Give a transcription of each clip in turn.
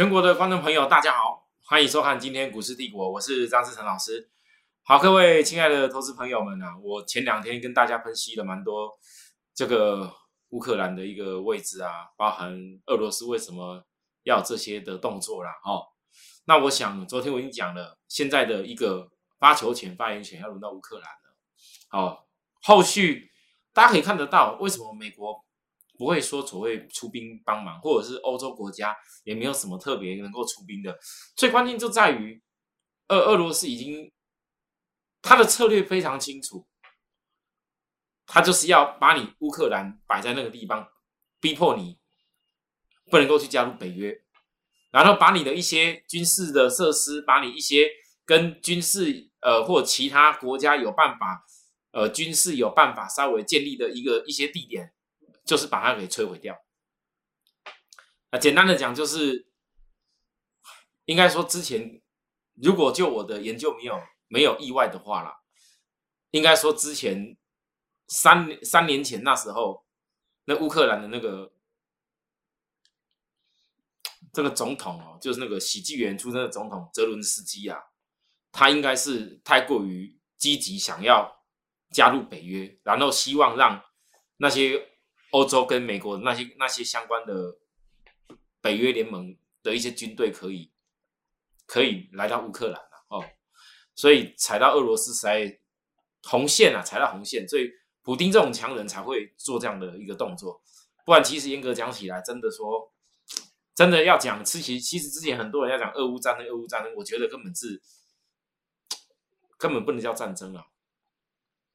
全国的观众朋友，大家好，欢迎收看今天股市帝国，我是张志成老师。好，各位亲爱的投资朋友们啊，我前两天跟大家分析了蛮多这个乌克兰的一个位置啊，包含俄罗斯为什么要这些的动作啦。哦，那我想昨天我已经讲了，现在的一个发球权、发言权要轮到乌克兰了。好，后续大家可以看得到，为什么美国？不会说所谓出兵帮忙，或者是欧洲国家也没有什么特别能够出兵的。最关键就在于，俄俄罗斯已经他的策略非常清楚，他就是要把你乌克兰摆在那个地方，逼迫你不能够去加入北约，然后把你的一些军事的设施，把你一些跟军事呃或其他国家有办法呃军事有办法稍微建立的一个一些地点。就是把它给摧毁掉。啊，简单的讲，就是应该说之前，如果就我的研究没有没有意外的话啦，应该说之前三三年前那时候，那乌克兰的那个这个总统哦，就是那个喜剧演员出身的总统泽伦斯基啊，他应该是太过于积极，想要加入北约，然后希望让那些。欧洲跟美国那些那些相关的北约联盟的一些军队可以可以来到乌克兰了哦，所以踩到俄罗斯在红线啊，踩到红线，所以普丁这种强人才会做这样的一个动作。不然，其实严格讲起来，真的说真的要讲，其实其实之前很多人要讲俄乌战争，俄乌战争，我觉得根本是根本不能叫战争啊。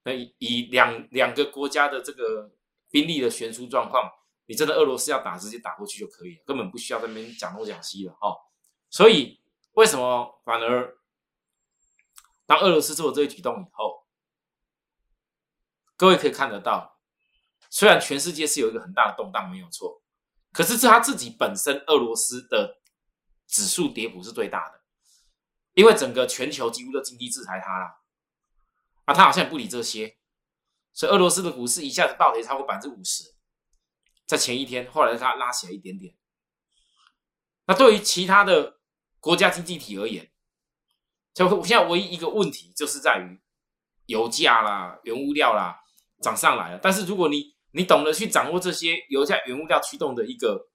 那以两两个国家的这个。兵力的悬殊状况，你真的俄罗斯要打，直接打过去就可以了，根本不需要在那边讲东讲西了哦。所以为什么反而当俄罗斯做了这一举动以后，各位可以看得到，虽然全世界是有一个很大的动荡，没有错，可是是他自己本身俄罗斯的指数跌幅是最大的，因为整个全球几乎都经济制裁他了，啊，他好像也不理这些。所以俄罗斯的股市一下子暴跌超过百分之五十，在前一天，后来它拉起来一点点。那对于其他的国家经济体而言，就现在唯一一个问题就是在于油价啦、原物料啦涨上来了。但是如果你你懂得去掌握这些油价、原物料驱动的一个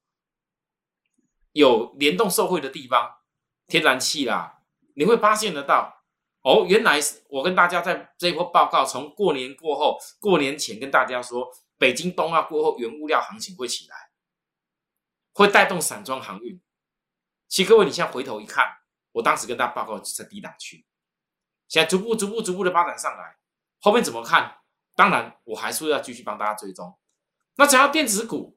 有联动受惠的地方，天然气啦，你会发现得到。哦，原来是我跟大家在这一波报告，从过年过后、过年前跟大家说，北京冬奥过后，原物料行情会起来，会带动散装航运。其实各位，你现在回头一看，我当时跟大家报告在低档区，现在逐步、逐步、逐步的发展上来，后面怎么看？当然，我还是要继续帮大家追踪。那只要电子股，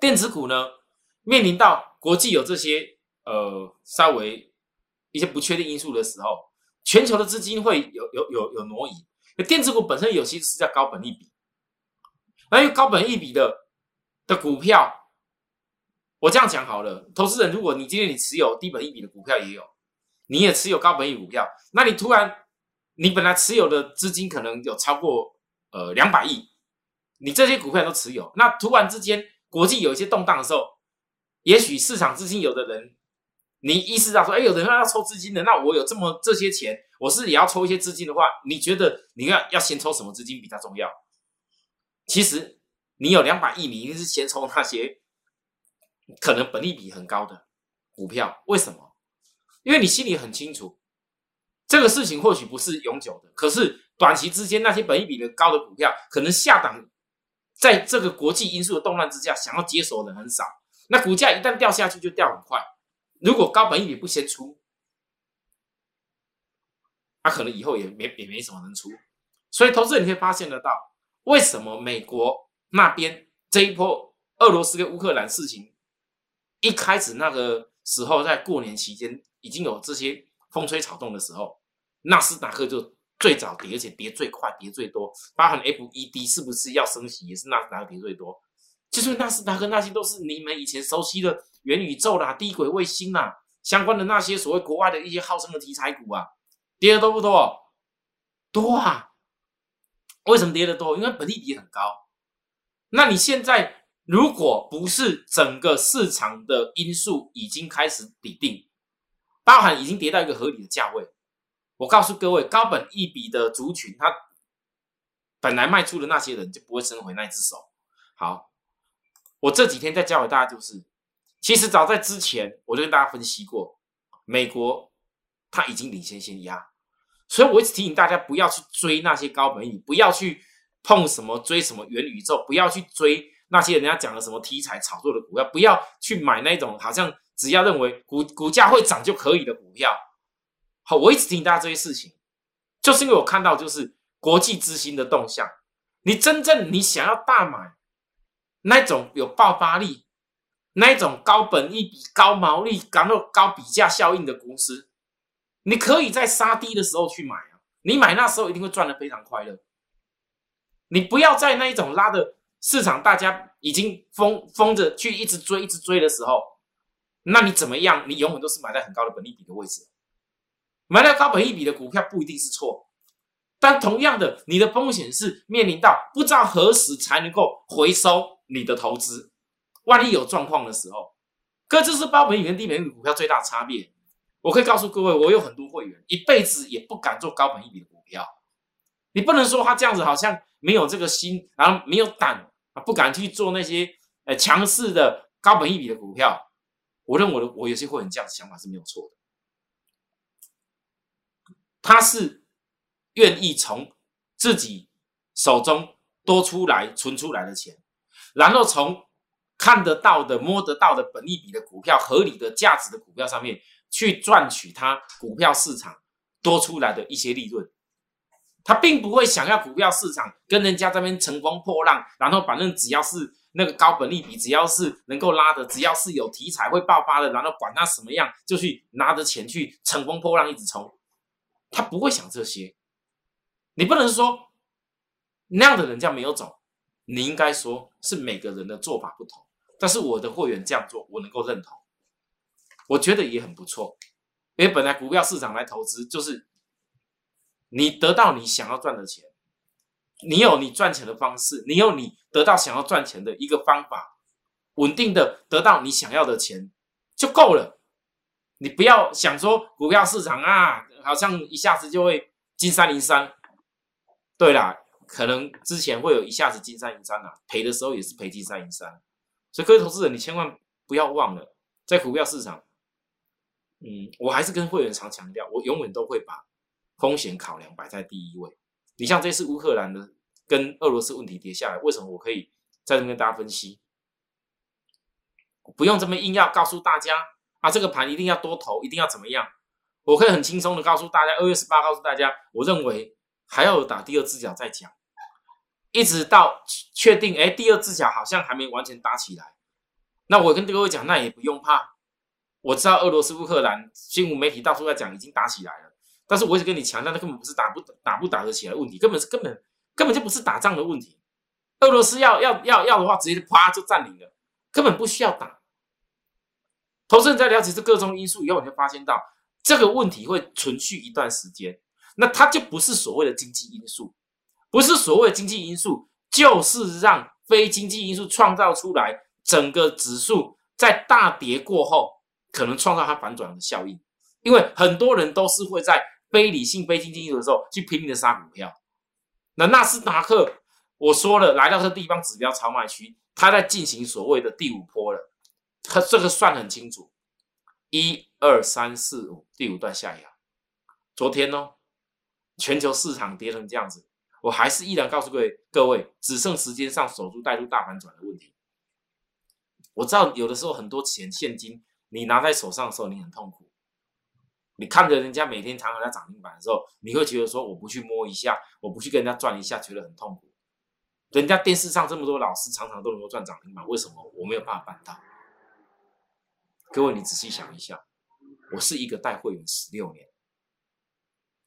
电子股呢，面临到国际有这些呃稍微一些不确定因素的时候。全球的资金会有有有有挪移，电子股本身有些是叫高本益比，那因为高本益比的的股票，我这样讲好了，投资人，如果你今天你持有低本益比的股票也有，你也持有高本益股票，那你突然你本来持有的资金可能有超过呃两百亿，你这些股票都持有，那突然之间国际有一些动荡的时候，也许市场资金有的人。你意识到说，哎，有人要抽资金的，那我有这么这些钱，我是也要抽一些资金的话，你觉得你要要先抽什么资金比较重要？其实你有两百亿，你一定是先抽那些可能本利比很高的股票。为什么？因为你心里很清楚，这个事情或许不是永久的，可是短期之间那些本利比的高的股票，可能下档在这个国际因素的动乱之下，想要接手的很少，那股价一旦掉下去，就掉很快。如果高本益比不先出，他可能以后也没也没什么能出，所以投资人你会发现得到，为什么美国那边这一波俄罗斯跟乌克兰事情一开始那个时候，在过年期间已经有这些风吹草动的时候，纳斯达克就最早跌，而且跌最快，跌最多，包含 FED 是不是要升息，也是纳斯达克跌最多。就是纳斯达克那些都是你们以前熟悉的元宇宙啦、低轨卫星啦相关的那些所谓国外的一些号称的题材股啊，跌的多不多？多啊！为什么跌的多？因为本利比很高。那你现在如果不是整个市场的因素已经开始底定，包含已经跌到一个合理的价位，我告诉各位，高本一笔的族群，它本来卖出的那些人就不会收回那只手。好，我这几天在教给大家，就是其实早在之前我就跟大家分析过，美国它已经领先先压，所以我一直提醒大家不要去追那些高本益，不要去碰什么追什么元宇宙，不要去追。那些人家讲的什么题材炒作的股票，不要去买那种好像只要认为股股价会涨就可以的股票。好，我一直提醒大家这些事情，就是因为我看到就是国际资金的动向。你真正你想要大买那种有爆发力、那一种高本益比、高毛利、然后高比价效应的公司，你可以在杀低的时候去买啊。你买那时候一定会赚的非常快乐。你不要在那一种拉的。市场大家已经疯疯着去一直追一直追的时候，那你怎么样？你永远都是买在很高的本利比的位置，买在高本益比的股票不一定是错，但同样的，你的风险是面临到不知道何时才能够回收你的投资，万一有状况的时候，可这是高本利比跟低本股票最大差别。我可以告诉各位，我有很多会员一辈子也不敢做高本一比的股票，你不能说他这样子好像。没有这个心，然后没有胆啊，不敢去做那些呃强势的高本一笔的股票。我认为，我有些会员这样想法是没有错的。他是愿意从自己手中多出来存出来的钱，然后从看得到的、摸得到的本利比的股票、合理的价值的股票上面去赚取他股票市场多出来的一些利润。他并不会想要股票市场跟人家这边乘风破浪，然后反正只要是那个高本利比，只要是能够拉的，只要是有题材会爆发的，然后管他什么样，就去拿着钱去乘风破浪一直冲。他不会想这些。你不能说那样的人家没有走，你应该说是每个人的做法不同。但是我的会员这样做，我能够认同，我觉得也很不错。因为本来股票市场来投资就是。你得到你想要赚的钱，你有你赚钱的方式，你有你得到想要赚钱的一个方法，稳定的得到你想要的钱就够了。你不要想说股票市场啊，好像一下子就会金山银山。对啦，可能之前会有一下子金山银山啊，赔的时候也是赔金山银山。所以各位投资人，你千万不要忘了，在股票市场，嗯，我还是跟会员常强调，我永远都会把。风险考量摆在第一位。你像这次乌克兰的跟俄罗斯问题跌下来，为什么我可以在这跟大家分析？不用这么硬要告诉大家啊，这个盘一定要多投，一定要怎么样？我可以很轻松的告诉大家，二月十八告诉大家，我认为还要打第二只脚再讲，一直到确定，哎，第二只脚好像还没完全打起来。那我跟各位讲，那也不用怕。我知道俄罗斯乌克兰新闻媒体到处在讲，已经打起来了。但是我一直跟你强调，那根本不是打不打不打得起来问题，根本是根本根本就不是打仗的问题。俄罗斯要要要要的话，直接啪就占领了，根本不需要打。投资人在了解这各种因素以后，你就发现到这个问题会存续一段时间，那它就不是所谓的经济因素，不是所谓经济因素，就是让非经济因素创造出来整个指数在大跌过后，可能创造它反转的效应，因为很多人都是会在。非理性、非经济因素的时候，去拼命的杀股票。那纳斯达克，我说了，来到这地方指标超卖区，它在进行所谓的第五波了。它这个算很清楚，一二三四五，第五段下压。昨天呢，全球市场跌成这样子，我还是依然告诉各位，各位只剩时间上守住带入大反转的问题。我知道有的时候很多钱现金你拿在手上的时候，你很痛苦。你看着人家每天常常在涨停板的时候，你会觉得说我不去摸一下，我不去跟人家赚一下，觉得很痛苦。人家电视上这么多老师常常都能够赚涨停板，为什么我没有办法办到？各位，你仔细想一下，我是一个带会员十六年，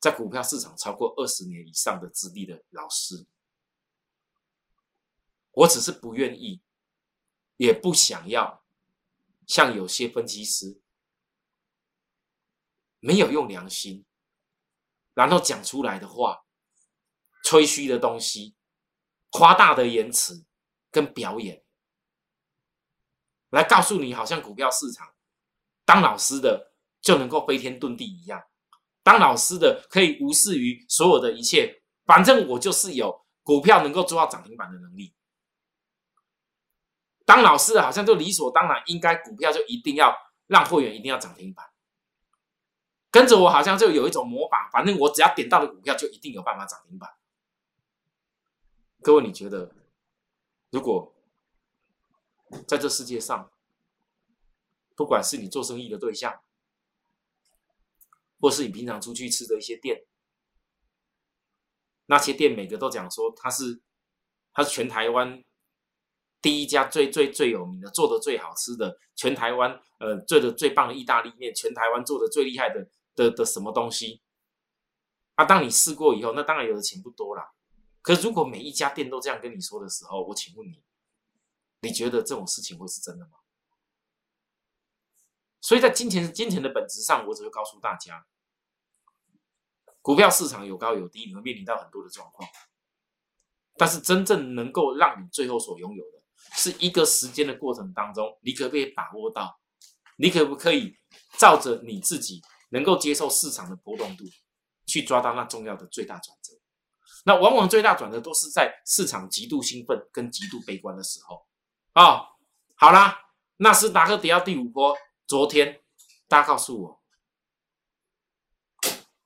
在股票市场超过二十年以上的资历的老师，我只是不愿意，也不想要像有些分析师。没有用良心，然后讲出来的话，吹嘘的东西，夸大的言辞跟表演，来告诉你，好像股票市场当老师的就能够飞天遁地一样，当老师的可以无视于所有的一切，反正我就是有股票能够做到涨停板的能力。当老师的好像就理所当然，应该股票就一定要让会员一定要涨停板，跟着我好像就有一种魔法，反正我只要点到的股票就一定有办法涨停板。各位，你觉得如果？在这世界上，不管是你做生意的对象，或是你平常出去吃的一些店，那些店每个都讲说他是他是全台湾第一家最最最有名的、做的最好吃的，全台湾呃做的最棒的意大利面，全台湾做的最厉害的的的什么东西？啊，当你试过以后，那当然有的钱不多啦。可如果每一家店都这样跟你说的时候，我请问你？你觉得这种事情会是真的吗？所以在金钱金钱的本质上，我只会告诉大家，股票市场有高有低，你会面临到很多的状况。但是真正能够让你最后所拥有的，是一个时间的过程当中，你可不可以把握到？你可不可以照着你自己能够接受市场的波动度，去抓到那重要的最大转折？那往往最大转折都是在市场极度兴奋跟极度悲观的时候。哦，好啦，纳斯达克跌到第五波。昨天大家告诉我，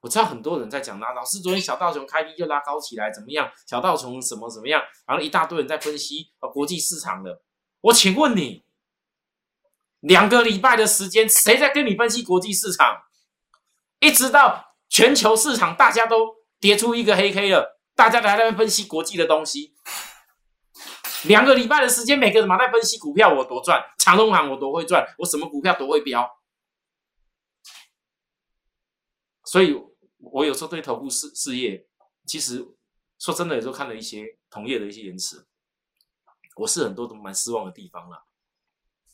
我知道很多人在讲啦，老师昨天小道琼开低就拉高起来，怎么样？小道琼什么怎么样？然后一大堆人在分析啊国际市场的。我请问你，两个礼拜的时间，谁在跟你分析国际市场？一直到全球市场大家都跌出一个黑 K 了，大家还在分析国际的东西。两个礼拜的时间，每个人马在分析股票，我多赚；长隆行我多会赚，我什么股票多会标。所以，我有时候对头部事事业，其实说真的，有时候看了一些同业的一些言辞，我是很多都蛮失望的地方了。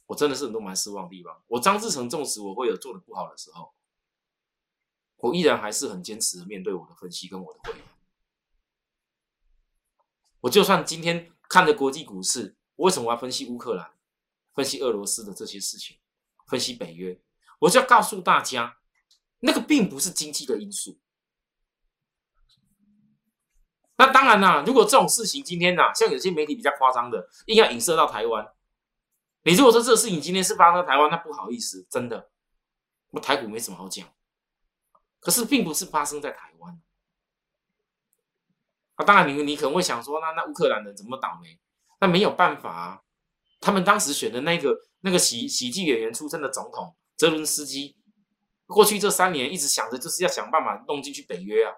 我真的是很多蛮失望的地方。我张志成纵使我会有做的不好的时候，我依然还是很坚持面对我的分析跟我的会员。我就算今天。看着国际股市，我为什么要分析乌克兰、分析俄罗斯的这些事情，分析北约？我就要告诉大家，那个并不是经济的因素。那当然啦，如果这种事情今天呐，像有些媒体比较夸张的，硬要影射到台湾，你如果说这个事情今天是发生在台湾，那不好意思，真的，我台股没什么好讲。可是并不是发生在台湾。当然，你你可能会想说，那那乌克兰人怎么倒霉？那没有办法啊，他们当时选的那个那个喜喜剧演员出身的总统泽伦斯基，过去这三年一直想着就是要想办法弄进去北约啊。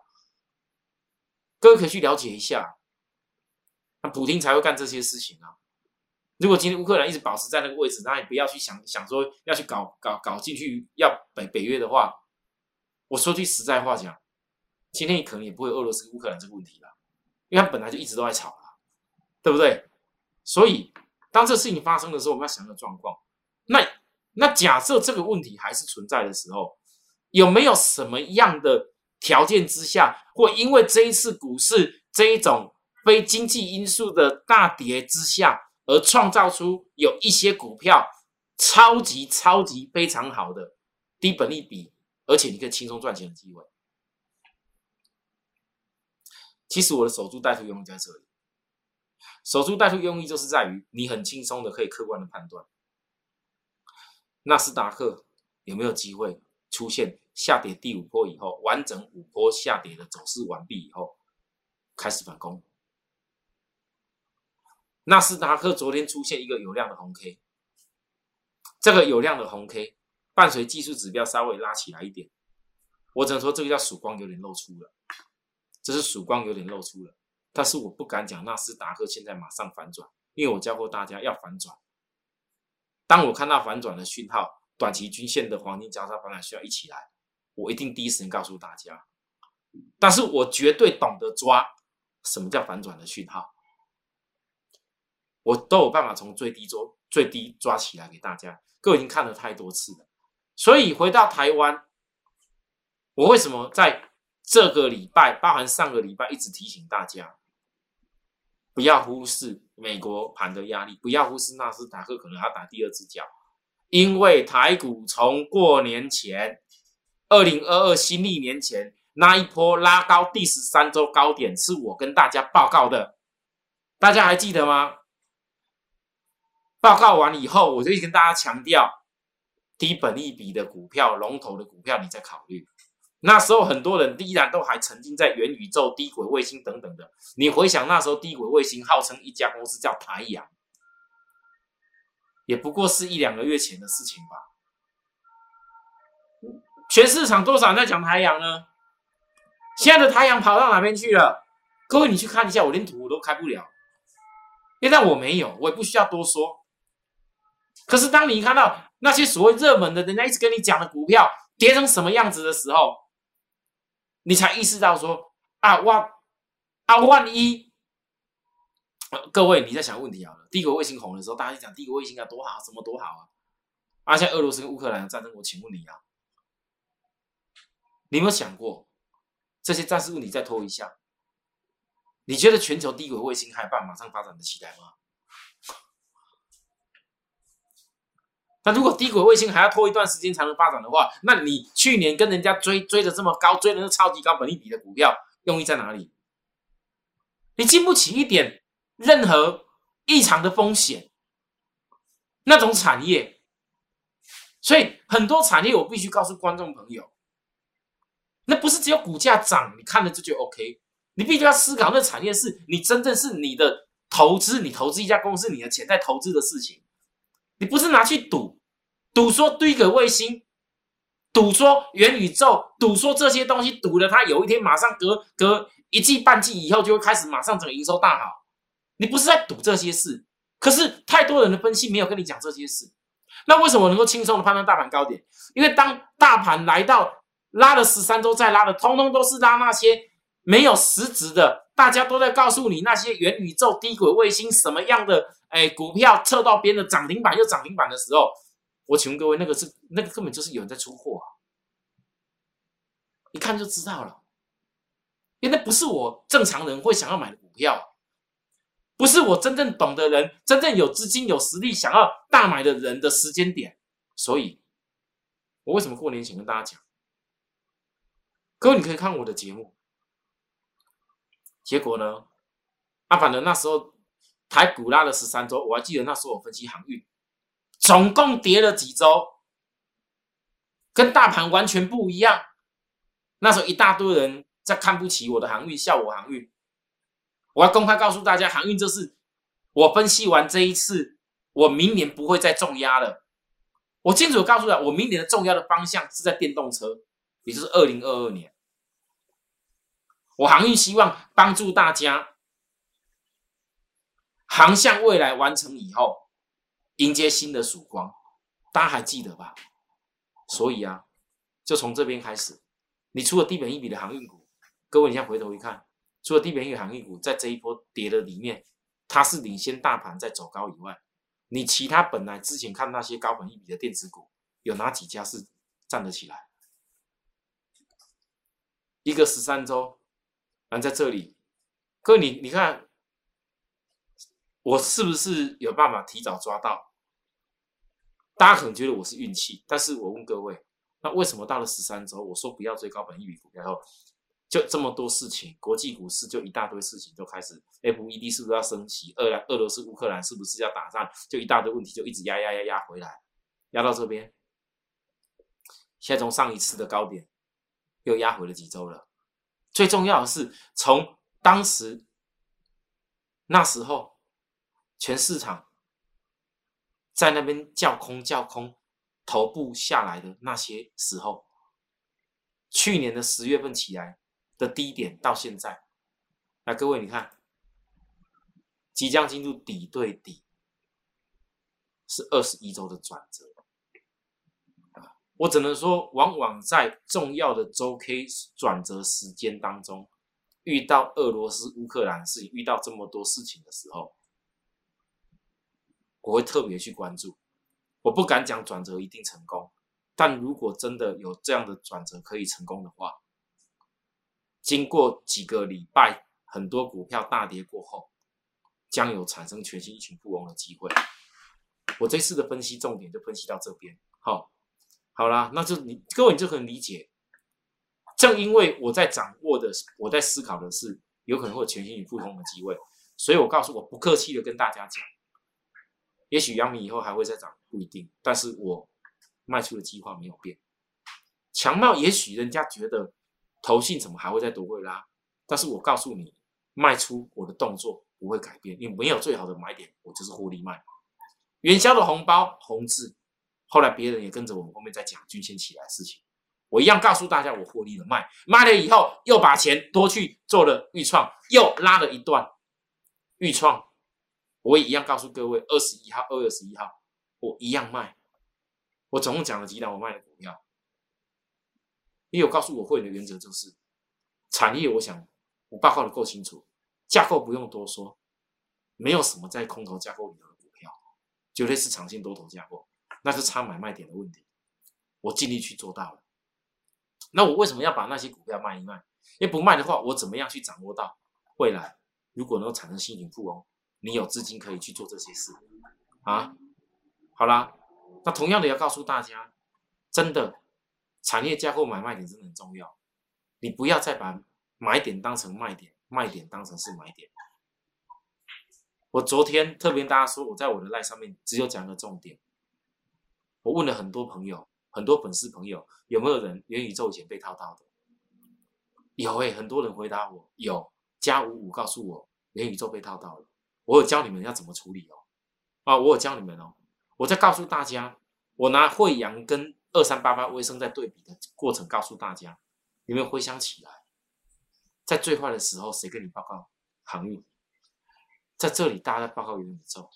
各位可以去了解一下，那普京才会干这些事情啊。如果今天乌克兰一直保持在那个位置，那也不要去想想说要去搞搞搞进去要北北约的话，我说句实在话讲，今天可能也不会俄罗斯乌克兰这个问题了。因为他本来就一直都在吵啊，对不对？所以当这事情发生的时候，我们要想个状况。那那假设这个问题还是存在的时候，有没有什么样的条件之下，或因为这一次股市这一种非经济因素的大跌之下，而创造出有一些股票超级超级非常好的低本利比，而且你可以轻松赚钱的机会？其实我的守株待兔用意在这里，守株待兔用意就是在于你很轻松的可以客观的判断，纳斯达克有没有机会出现下跌第五波以后，完整五波下跌的走势完毕以后开始反攻。纳斯达克昨天出现一个有量的红 K，这个有量的红 K 伴随技术指标稍微拉起来一点，我只能说这个叫曙光有点露出了。这是曙光有点露出了，但是我不敢讲纳斯达克现在马上反转，因为我教过大家要反转。当我看到反转的讯号，短期均线的黄金交叉反转需要一起来，我一定第一时间告诉大家。但是我绝对懂得抓什么叫反转的讯号，我都有办法从最低捉最低抓起来给大家。各位已经看了太多次了，所以回到台湾，我为什么在？这个礼拜，包含上个礼拜，一直提醒大家，不要忽视美国盘的压力，不要忽视纳斯达克可能要打第二只脚，因为台股从过年前，二零二二新历年前那一波拉高第十三周高点，是我跟大家报告的，大家还记得吗？报告完以后，我就跟大家强调，低本利比的股票、龙头的股票，你再考虑。那时候很多人依然都还沉浸在元宇宙、低轨卫星等等的。你回想那时候低轨卫星号称一家公司叫台阳，也不过是一两个月前的事情吧。全市场多少人在讲台阳呢？现在的太阳跑到哪边去了？各位，你去看一下，我连图都开不了，因为我没有，我也不需要多说。可是当你看到那些所谓热门的，人家一直跟你讲的股票跌成什么样子的时候，你才意识到说啊，万啊万一，各位你在想问题好了。帝国卫星红的时候，大家就讲帝国卫星啊多好，什么多好啊。而且俄罗斯跟乌克兰的战争，我请问你啊，你有没有想过这些战事问题再拖一下？你觉得全球低轨卫星还办马上发展的起来吗？那如果低轨卫星还要拖一段时间才能发展的话，那你去年跟人家追追的这么高，追的是超级高本利比的股票，用意在哪里？你经不起一点任何异常的风险，那种产业，所以很多产业我必须告诉观众朋友，那不是只有股价涨，你看了这就 OK，你必须要思考那产业是你真正是你的投资，你投资一家公司，你的钱在投资的事情。你不是拿去赌，赌说堆个卫星，赌说元宇宙，赌说这些东西，赌了它有一天马上隔隔一季半季以后就会开始马上整个营收大好。你不是在赌这些事，可是太多人的分析没有跟你讲这些事。那为什么能够轻松的判断大盘高点？因为当大盘来到拉了十三周再拉的，通通都是拉那些没有实质的。大家都在告诉你那些元宇宙、低轨卫星什么样的哎股票测到边的涨停板又涨停板的时候，我请问各位，那个是那个根本就是有人在出货啊！一看就知道了，因为那不是我正常人会想要买的股票，不是我真正懂的人、真正有资金、有实力想要大买的人的时间点。所以，我为什么过年前跟大家讲？各位，你可以看我的节目。结果呢？啊，反正那时候台股拉了十三周，我还记得那时候我分析航运，总共跌了几周，跟大盘完全不一样。那时候一大堆人在看不起我的航运，笑我航运。我要公开告诉大家，航运就是我分析完这一次，我明年不会再重压了。我清楚告诉他，我明年的重压的方向是在电动车，也就是二零二二年。我航运希望帮助大家航向未来完成以后，迎接新的曙光，大家还记得吧？所以啊，就从这边开始，你除了低本一笔的航运股，各位你现在回头一看，除了低本一笔航运股在这一波跌的里面，它是领先大盘在走高以外，你其他本来之前看那些高本一笔的电子股，有哪几家是站得起来？一个十三周。在这里，哥，你你看，我是不是有办法提早抓到？大家可能觉得我是运气，但是我问各位，那为什么到了十三周，我说不要追高本一笔股票后，就这么多事情，国际股市就一大堆事情就开始，FED 是不是要升息？俄俄罗斯乌克兰是不是要打仗？就一大堆问题就一直压压压压回来，压到这边，现在从上一次的高点又压回了几周了。最重要的是，从当时那时候，全市场在那边叫空叫空，头部下来的那些时候，去年的十月份起来的低点到现在，来各位你看，即将进入底对底，是二十一周的转折。我只能说，往往在重要的周 K 转折时间当中，遇到俄罗斯、乌克兰事情，遇到这么多事情的时候，我会特别去关注。我不敢讲转折一定成功，但如果真的有这样的转折可以成功的话，经过几个礼拜很多股票大跌过后，将有产生全新一群富翁的机会。我这次的分析重点就分析到这边，好，好啦，那就你各位你就可能理解，正因为我在掌握的，我在思考的是有可能会有全新与富翁的机会，所以我告诉我不客气的跟大家讲，也许阳明以后还会再涨，不一定，但是我卖出的计划没有变。强茂也许人家觉得投信怎么还会再夺回拉，但是我告诉你，卖出我的动作不会改变，因为没有最好的买点，我就是获利卖。元宵的红包红字，后来别人也跟着我们后面在讲均线起来的事情，我一样告诉大家我获利了卖，卖了以后又把钱多去做了预创，又拉了一段预创，我也一样告诉各位二十一号、二月十一号我一样卖，我总共讲了几档我卖的股票，也有告诉我会的原则就是产业，我想我报告的够清楚，架构不用多说，没有什么在空头架构里的股票。绝对是长线多头架构，那是差买卖点的问题。我尽力去做到了。那我为什么要把那些股票卖一卖？因为不卖的话，我怎么样去掌握到未来？如果能够产生新型富翁，你有资金可以去做这些事啊。好啦，那同样的要告诉大家，真的产业架构买卖点真的很重要。你不要再把买点当成卖点，卖点当成是买点。我昨天特别跟大家说，我在我的赖上面只有讲个重点。我问了很多朋友，很多粉丝朋友，有没有人元宇宙以前被套到的？有诶，很多人回答我有。加五五告诉我元宇宙被套到了，我有教你们要怎么处理哦。啊，我有教你们哦。我在告诉大家，我拿惠阳跟二三八八微生在对比的过程，告诉大家，有没有回想起来，在最坏的时候，谁跟你报告航运？在这里，大家在报告元宇宙，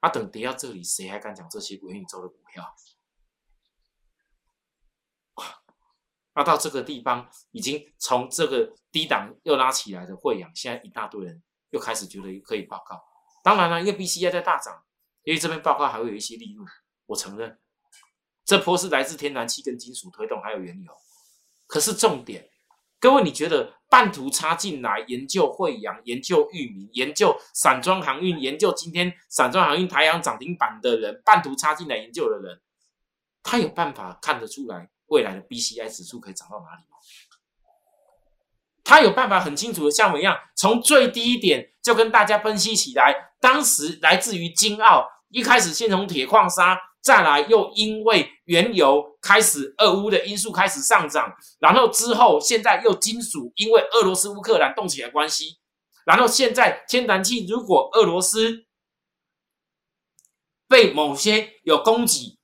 啊，等跌到这里，谁还敢讲这些元宇宙的股票？那到这个地方，已经从这个低档又拉起来的汇阳，现在一大堆人又开始觉得可以报告。当然了，因为 B C I 在大涨，因为这边报告还会有一些利润，我承认，这波是来自天然气跟金属推动，还有原油。可是重点。各位，你觉得半途插进来研究惠阳、研究域名、研究散装航运、研究今天散装航运台阳涨停板的人，半途插进来研究的人，他有办法看得出来未来的 B C I 指数可以涨到哪里吗？他有办法很清楚的像我一样，从最低点就跟大家分析起来，当时来自于金澳，一开始先从铁矿砂。再来，又因为原油开始俄乌的因素开始上涨，然后之后现在又金属，因为俄罗斯乌克兰动起来关系，然后现在天然气如果俄罗斯被某些有供给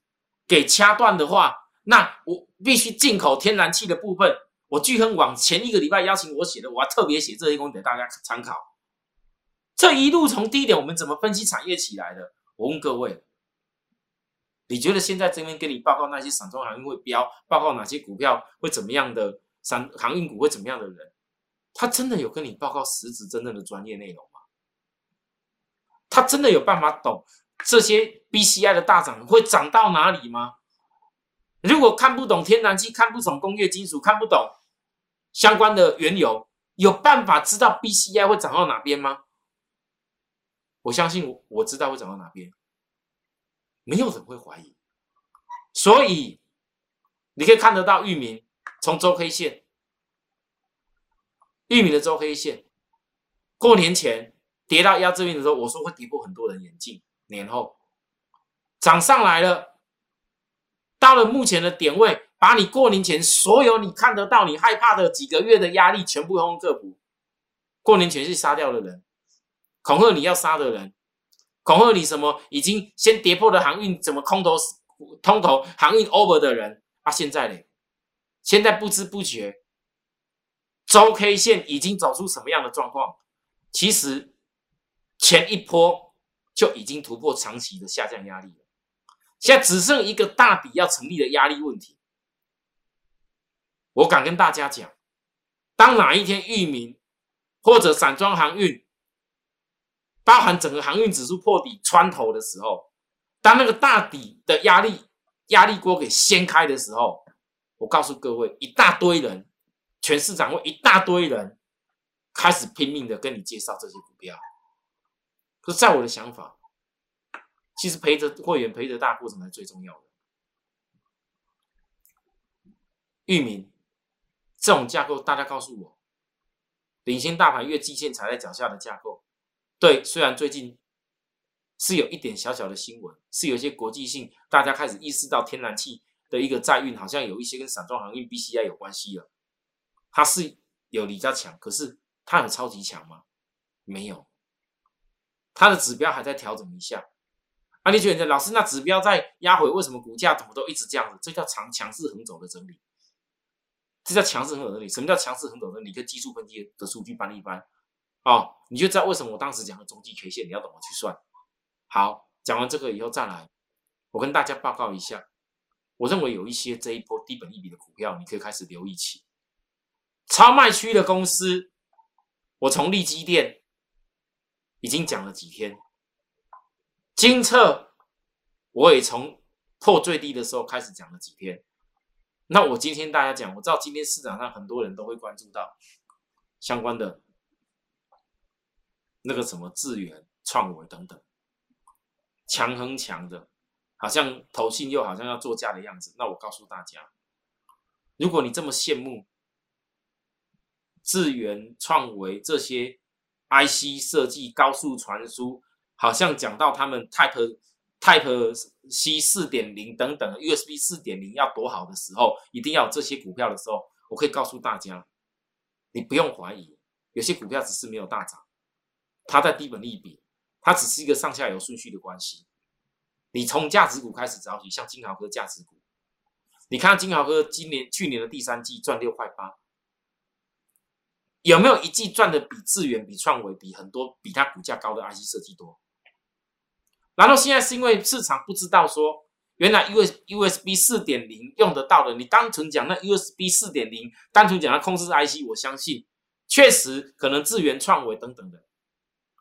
给掐断的话，那我必须进口天然气的部分。我巨亨网前一个礼拜邀请我写的，我要特别写这些东西给大家参考。这一路从低点我们怎么分析产业起来的？我问各位。你觉得现在这边给你报告那些散装航运会飙，报告哪些股票会怎么样的散航运股会怎么样的人，他真的有跟你报告实质真正的专业内容吗？他真的有办法懂这些 B C I 的大涨会涨到哪里吗？如果看不懂天然气，看不懂工业金属，看不懂相关的原油，有办法知道 B C I 会涨到哪边吗？我相信我我知道会涨到哪边。没有人会怀疑，所以你可以看得到域名从周 K 线，域名的周 K 线，过年前跌到压制面的时候，我说会跌破很多人眼镜。年后涨上来了，到了目前的点位，把你过年前所有你看得到、你害怕的几个月的压力全部通通克服。过年前去杀掉的人，恐吓你要杀的人。恐吓你什么？已经先跌破的航运，怎么空头、通头航运 over 的人啊？现在呢？现在不知不觉，周 K 线已经走出什么样的状况？其实前一波就已经突破长期的下降压力了，现在只剩一个大底要成立的压力问题。我敢跟大家讲，当哪一天域名或者散装航运，包含整个航运指数破底穿头的时候，当那个大底的压力压力锅给掀开的时候，我告诉各位，一大堆人，全市场会一大堆人开始拼命的跟你介绍这些股票。可是在我的想法，其实陪着会员陪着大过程才最重要的。域名这种架构，大家告诉我，领先大盘月季线踩在脚下的架构，对，虽然最近是有一点小小的新闻，是有一些国际性，大家开始意识到天然气的一个载运好像有一些跟散装航运 BCI 有关系了，它是有比较强，可是它有超级强吗？没有。它的指标还在调整一下，啊，你觉得老师那指标在压回，为什么股价怎么都一直这样子？这叫强强势横走的整理，这叫强势横走整理。什么叫强势横走整理？跟技术分析的数据搬一搬，哦，你就知道为什么我当时讲的中继 K 线，你要怎么去算。好，讲完这个以后再来，我跟大家报告一下，我认为有一些这一波低本一笔的股票，你可以开始留意起。超卖区的公司，我从利基店。已经讲了几天，金策我也从破最低的时候开始讲了几天。那我今天大家讲，我知道今天市场上很多人都会关注到相关的那个什么智源、创维等等，强很强的，好像投信又好像要做价的样子。那我告诉大家，如果你这么羡慕智源、创维这些。IC 设计、高速传输，好像讲到他们 Type Type C 四点零等等 USB 四点零要多好的时候，一定要这些股票的时候，我可以告诉大家，你不用怀疑，有些股票只是没有大涨，它在低本利比，它只是一个上下游顺序的关系。你从价值股开始找起，像金豪哥价值股，你看金豪哥今年去年的第三季赚六块八。有没有一季赚的比智远、比创维、比很多比它股价高的 IC 设计多？然后现在是因为市场不知道说，原来 U S U S B 四点零用得到的，你单纯讲那 U S B 四点零，单纯讲它控制 IC，我相信确实可能智源、创维等等的，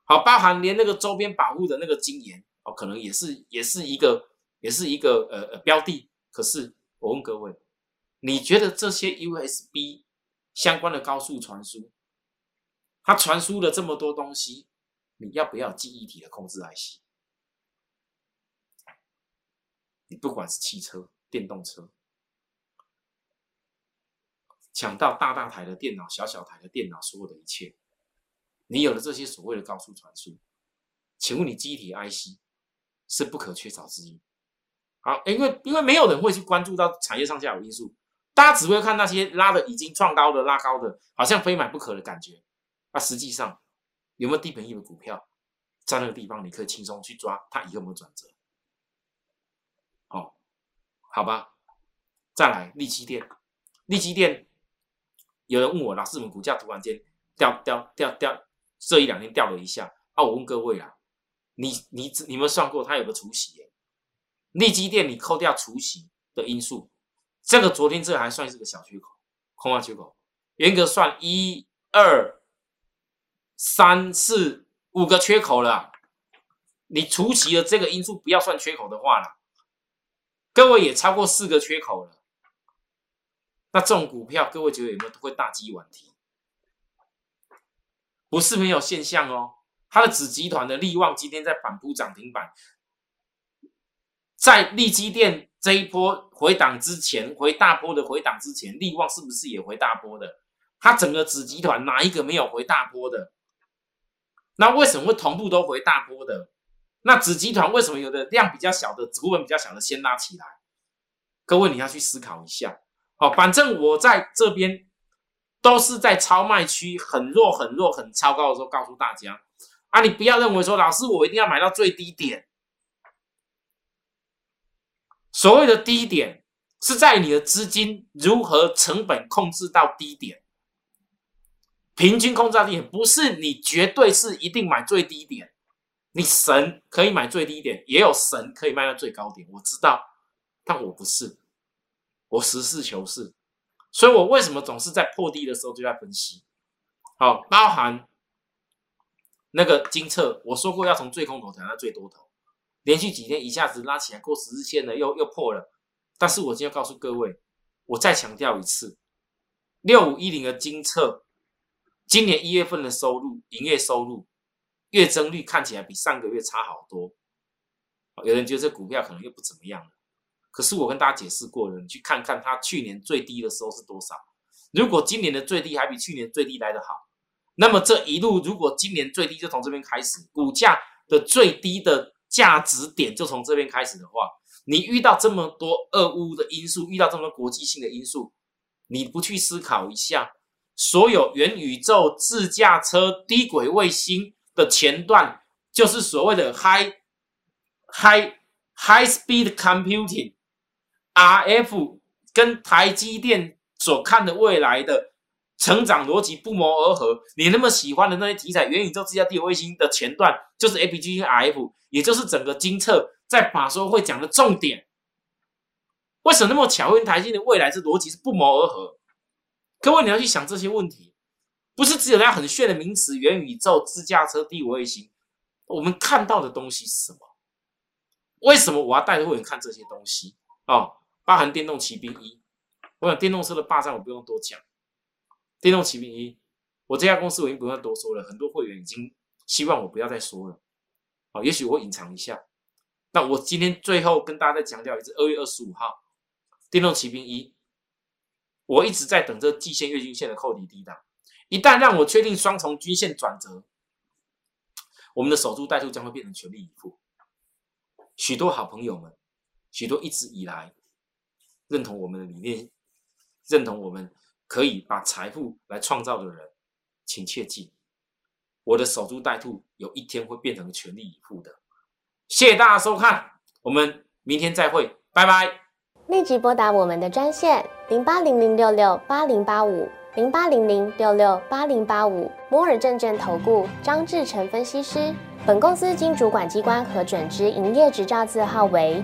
好，包含连那个周边保护的那个晶圆哦，可能也是也是一个也是一个呃呃标的。可是我问各位，你觉得这些 U S B 相关的高速传输？它传输了这么多东西，你要不要记忆体的控制 IC？你不管是汽车、电动车，抢到大大台的电脑、小小台的电脑，所有的一切，你有了这些所谓的高速传输，请问你机体 IC 是不可缺少之一。好，因为因为没有人会去关注到产业上下游因素，大家只会看那些拉的已经创高的、拉高的，好像非买不可的感觉。那实际上有没有低本益的股票在那个地方，你可以轻松去抓它以后有没有转折？好，好吧，再来利基店，利基店有人问我，老师，我们股价突然间掉掉掉掉，这一两天掉了一下啊，我问各位啊，你你你们算过它有个除息？利基店你扣掉除息的因素，这个昨天这还算是个小缺口，空方缺口，严格算一二。三四五个缺口了，你除息的这个因素不要算缺口的话了，各位也超过四个缺口了。那这种股票，各位觉得有没有会大鸡晚停？不是没有现象哦。它的子集团的利旺今天在反扑涨停板，在利基电这一波回档之前，回大波的回档之前，利旺是不是也回大波的？它整个子集团哪一个没有回大波的？那为什么会同步都回大波的？那子集团为什么有的量比较小的、股本比较小的先拉起来？各位你要去思考一下。好，反正我在这边都是在超卖区很弱、很弱、很超高的时候告诉大家啊，你不要认为说老师我一定要买到最低点。所谓的低点是在你的资金如何成本控制到低点。平均控制低点不是你绝对是一定买最低点，你神可以买最低点，也有神可以卖到最高点。我知道，但我不是，我实事求是，所以我为什么总是在破低的时候就在分析？好，包含那个金策，我说过要从最空头谈到最多头，连续几天一下子拉起来过十日线了，又又破了。但是我今天告诉各位，我再强调一次，六五一零的金策。今年一月份的收入，营业收入月增率看起来比上个月差好多。有人觉得这股票可能又不怎么样了，可是我跟大家解释过了，你去看看它去年最低的时候是多少。如果今年的最低还比去年最低来得好，那么这一路如果今年最低就从这边开始，股价的最低的价值点就从这边开始的话，你遇到这么多俄乌的因素，遇到这么多国际性的因素，你不去思考一下，所有元宇宙、自驾车、低轨卫星的前段，就是所谓的 high high high speed computing RF 跟台积电。所看的未来的成长逻辑不谋而合。你那么喜欢的那些题材，元宇宙、自家地卫星的前段就是 A P G 跟 R F，也就是整个金策在法说会讲的重点。为什么那么巧？跟台积的未来这逻辑是不谋而合。各位，你要去想这些问题，不是只有那很炫的名词，元宇宙、自驾车、地卫星。我们看到的东西是什么？为什么我要带着会员看这些东西？哦，包含电动骑兵一。我想电动车的霸占我不用多讲，电动骑兵一，我这家公司我已经不用多说了，很多会员已经希望我不要再说了，好，也许我隐藏一下。那我今天最后跟大家再强调一次，二月二十五号，电动骑兵一，我一直在等这季线、月均线的扣底低档，一旦让我确定双重均线转折，我们的守株待兔将会变成全力以赴。许多好朋友们，许多一直以来认同我们的理念。认同我们可以把财富来创造的人，请切记，我的守株待兔有一天会变成全力以赴的。谢谢大家收看，我们明天再会，拜拜。立即拨打我们的专线零八零零六六八零八五零八零零六六八零八五摩尔证券投顾张志成分析师。本公司经主管机关核准之营业执照字号为